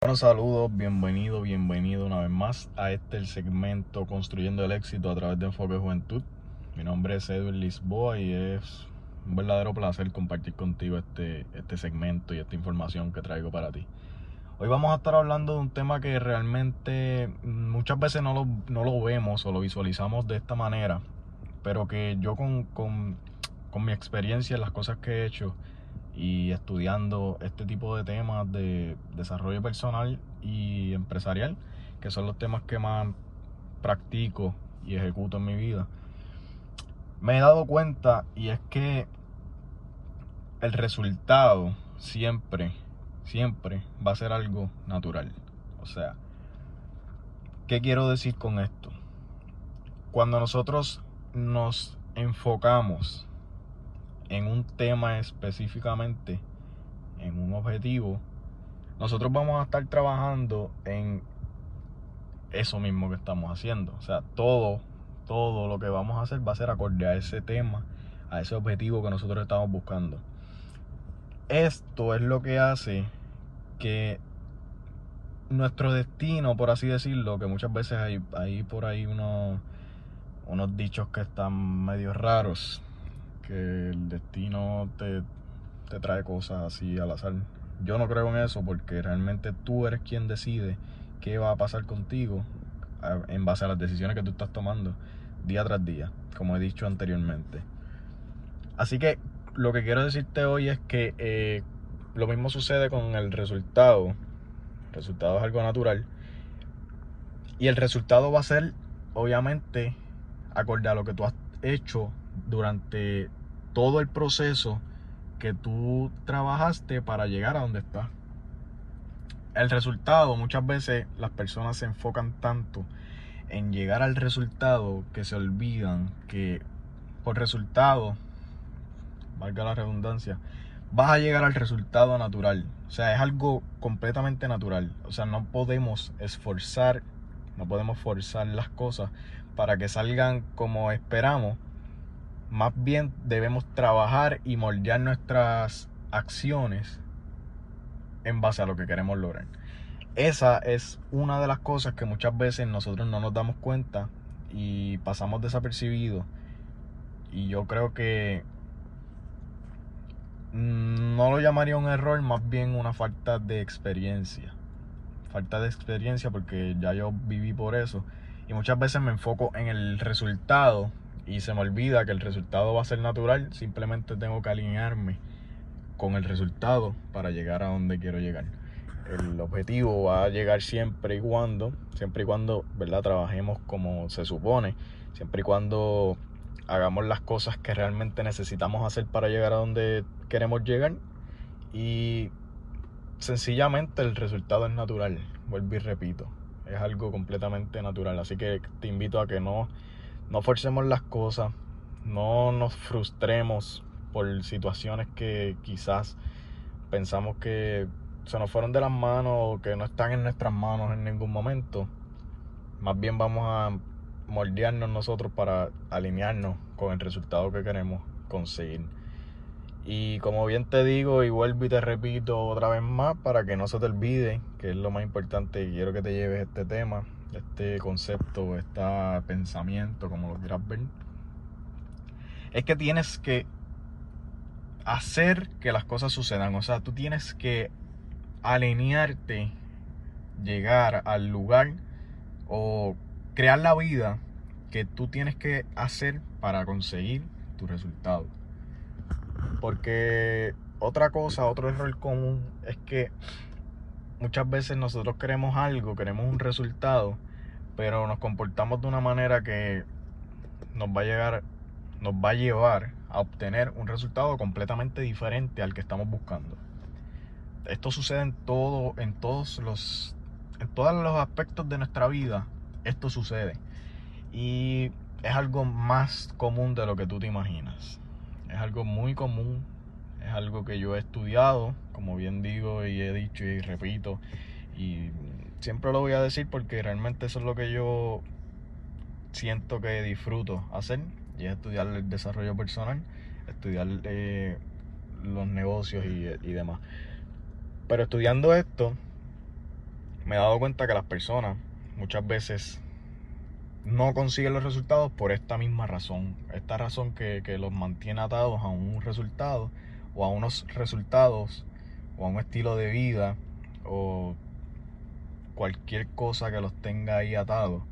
Bueno, saludos, bienvenido, bienvenido una vez más a este el segmento Construyendo el éxito a través de Enfoque Juventud. Mi nombre es Edwin Lisboa y es un verdadero placer compartir contigo este, este segmento y esta información que traigo para ti. Hoy vamos a estar hablando de un tema que realmente muchas veces no lo, no lo vemos o lo visualizamos de esta manera, pero que yo con, con, con mi experiencia, las cosas que he hecho y estudiando este tipo de temas de desarrollo personal y empresarial, que son los temas que más practico y ejecuto en mi vida, me he dado cuenta y es que el resultado siempre, siempre va a ser algo natural. O sea, ¿qué quiero decir con esto? Cuando nosotros nos enfocamos en un tema específicamente, en un objetivo, nosotros vamos a estar trabajando en eso mismo que estamos haciendo. O sea, todo, todo lo que vamos a hacer va a ser acorde a ese tema, a ese objetivo que nosotros estamos buscando. Esto es lo que hace que nuestro destino, por así decirlo, que muchas veces hay, hay por ahí unos, unos dichos que están medio raros, que el destino te, te trae cosas así al azar. Yo no creo en eso porque realmente tú eres quien decide qué va a pasar contigo en base a las decisiones que tú estás tomando día tras día, como he dicho anteriormente. Así que lo que quiero decirte hoy es que eh, lo mismo sucede con el resultado. El resultado es algo natural. Y el resultado va a ser, obviamente, acorde a lo que tú has hecho durante todo el proceso que tú trabajaste para llegar a donde estás. El resultado, muchas veces las personas se enfocan tanto en llegar al resultado que se olvidan que por resultado valga la redundancia, vas a llegar al resultado natural. O sea, es algo completamente natural. O sea, no podemos esforzar, no podemos forzar las cosas para que salgan como esperamos. Más bien debemos trabajar y moldear nuestras acciones en base a lo que queremos lograr. Esa es una de las cosas que muchas veces nosotros no nos damos cuenta y pasamos desapercibidos. Y yo creo que Mm, no lo llamaría un error, más bien una falta de experiencia. Falta de experiencia porque ya yo viví por eso. Y muchas veces me enfoco en el resultado y se me olvida que el resultado va a ser natural. Simplemente tengo que alinearme con el resultado para llegar a donde quiero llegar. El objetivo va a llegar siempre y cuando, siempre y cuando, ¿verdad? Trabajemos como se supone, siempre y cuando hagamos las cosas que realmente necesitamos hacer para llegar a donde queremos llegar y sencillamente el resultado es natural, vuelvo y repito, es algo completamente natural, así que te invito a que no, no forcemos las cosas, no nos frustremos por situaciones que quizás pensamos que se nos fueron de las manos o que no están en nuestras manos en ningún momento. Más bien vamos a moldearnos nosotros para alinearnos con el resultado que queremos conseguir. Y como bien te digo y vuelvo y te repito otra vez más para que no se te olvide, que es lo más importante quiero que te lleves este tema, este concepto, este pensamiento, como lo quieras ver, es que tienes que hacer que las cosas sucedan. O sea, tú tienes que alinearte, llegar al lugar o crear la vida que tú tienes que hacer para conseguir tu resultado. Porque otra cosa, otro error común es que muchas veces nosotros queremos algo, queremos un resultado, pero nos comportamos de una manera que nos va a llegar, nos va a llevar a obtener un resultado completamente diferente al que estamos buscando. Esto sucede en todo, en todos los, en todos los aspectos de nuestra vida esto sucede. Y es algo más común de lo que tú te imaginas. Es algo muy común, es algo que yo he estudiado, como bien digo y he dicho y repito. Y siempre lo voy a decir porque realmente eso es lo que yo siento que disfruto hacer. y es estudiar el desarrollo personal, estudiar eh, los negocios y, y demás. Pero estudiando esto, me he dado cuenta que las personas muchas veces no consiguen los resultados por esta misma razón. Esta razón que, los mantiene atados a un resultado o a unos resultados o a un estilo de vida o cualquier cosa que los tenga ahí atados.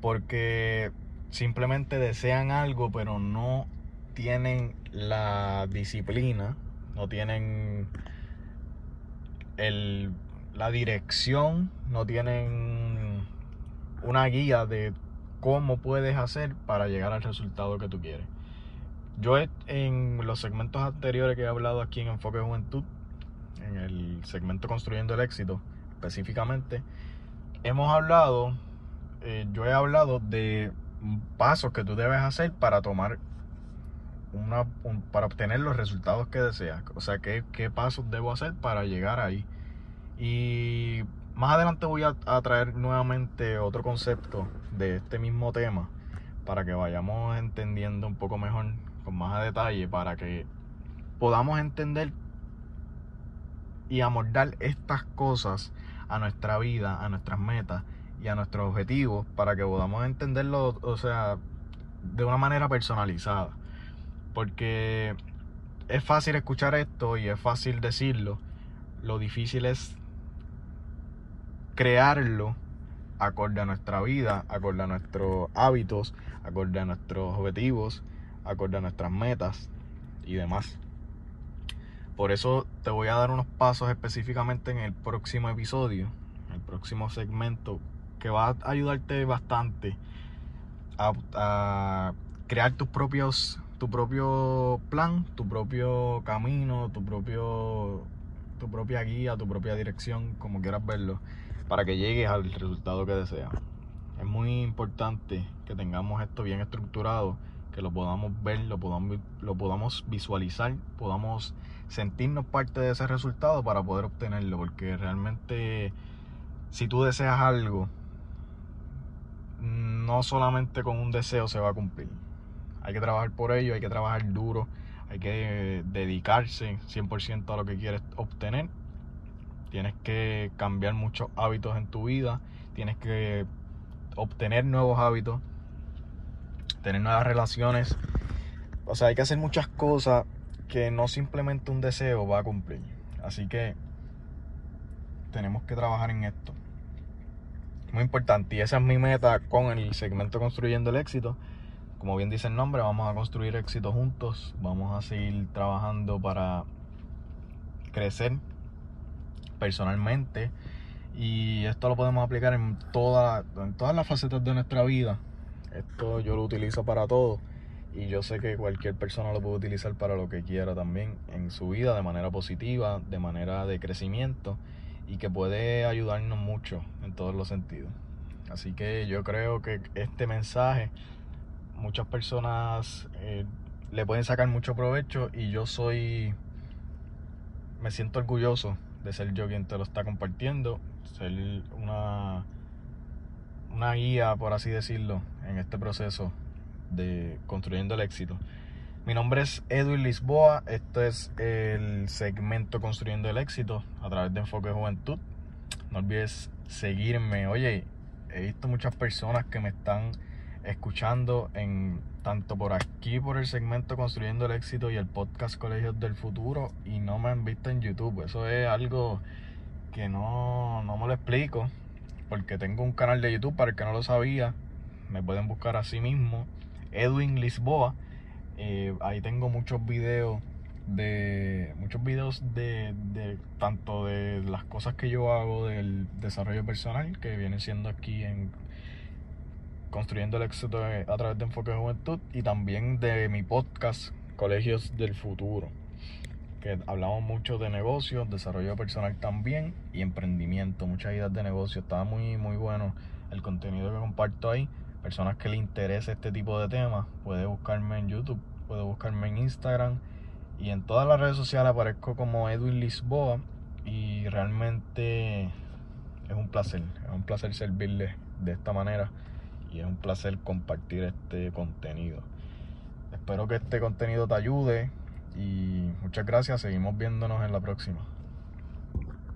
Porque simplemente desean algo pero no tienen la disciplina, no tienen el, la dirección, no tienen una guía de cómo puedes hacer para llegar al resultado que tú quieres. Yo en los segmentos anteriores que he hablado aquí en Enfoque Juventud, en el segmento Construyendo el Éxito específicamente, hemos hablado, eh, yo he hablado de pasos que tú debes hacer para tomar una, para obtener los resultados que deseas. O sea, ¿qué, qué pasos debo hacer para llegar ahí. Y más adelante voy a, traer nuevamente otro concepto de este mismo tema para que vayamos entendiendo un poco mejor, con más detalle, para que podamos entender y amordar estas cosas a nuestra vida, a nuestras metas y a nuestros objetivos, para que podamos entenderlo, o sea, de una manera personalizada. Porque es fácil escuchar esto y es fácil decirlo, lo difícil es crearlo acorde a nuestra vida, acorde a nuestros hábitos, acorde a nuestros objetivos, acorde a nuestras metas y demás. Por eso te voy a dar unos pasos específicamente en el próximo episodio, el próximo segmento, que va a ayudarte bastante a, a crear tus propios, tu propio plan, tu propio camino, tu propio, tu propia guía, tu propia dirección, como quieras verlo para que llegues al resultado que deseas. Es muy importante que tengamos esto bien estructurado, que lo podamos ver, lo podamos, lo podamos visualizar, podamos sentirnos parte de ese resultado para poder obtenerlo, porque realmente si tú deseas algo, no solamente con un deseo se va a cumplir. Hay que trabajar por ello, hay que trabajar duro, hay que dedicarse 100% a lo que quieres obtener Tienes que cambiar muchos hábitos en tu vida. Tienes que obtener nuevos hábitos. Tener nuevas relaciones. O sea, hay que hacer muchas cosas que no simplemente un deseo va a cumplir. Así que tenemos que trabajar en esto. Muy importante. Y esa es mi meta con el segmento Construyendo el Éxito. Como bien dice el nombre, vamos a construir éxito juntos. Vamos a seguir trabajando para crecer personalmente. Y esto lo podemos aplicar en, toda, en todas las facetas de nuestra vida. Esto yo lo utilizo para todo. Y yo sé que cualquier persona lo puede utilizar para lo que quiera también en su vida, de manera positiva, de manera de crecimiento. Y que puede ayudarnos mucho en todos los sentidos. Así que yo creo que este mensaje muchas personas eh, le pueden sacar mucho provecho y yo soy me siento orgulloso de ser yo quien te lo está compartiendo, ser una, una guía, por así decirlo, en este proceso de construyendo el éxito. Mi nombre es Edwin Lisboa, esto es el segmento Construyendo el éxito a través de Enfoque Juventud. No olvides seguirme. Oye, he visto muchas personas que me están escuchando en tanto por aquí por el segmento Construyendo el Éxito y el podcast Colegios del Futuro y no me han visto en YouTube. Eso es algo que no, no me lo explico porque tengo un canal de YouTube para el que no lo sabía. Me pueden buscar así mismo, Edwin Lisboa. Eh, ahí tengo muchos videos de muchos videos de, de, tanto de las cosas que yo hago del desarrollo personal que viene siendo aquí en construyendo el éxito a través de Enfoque de Juventud y también de mi podcast Colegios del Futuro, hablamos mucho de negocios, desarrollo personal también y emprendimiento, muchas ideas de negocio. Está muy, muy bueno el contenido que comparto ahí. Personas que le interese este tipo de temas, puede buscarme en YouTube, puede buscarme en Instagram y en todas las redes sociales aparezco como Edwin Lisboa y realmente es un placer, es un placer servirles de esta manera y es un placer compartir este contenido. Espero que este contenido te ayude y muchas gracias, seguimos viéndonos en la próxima.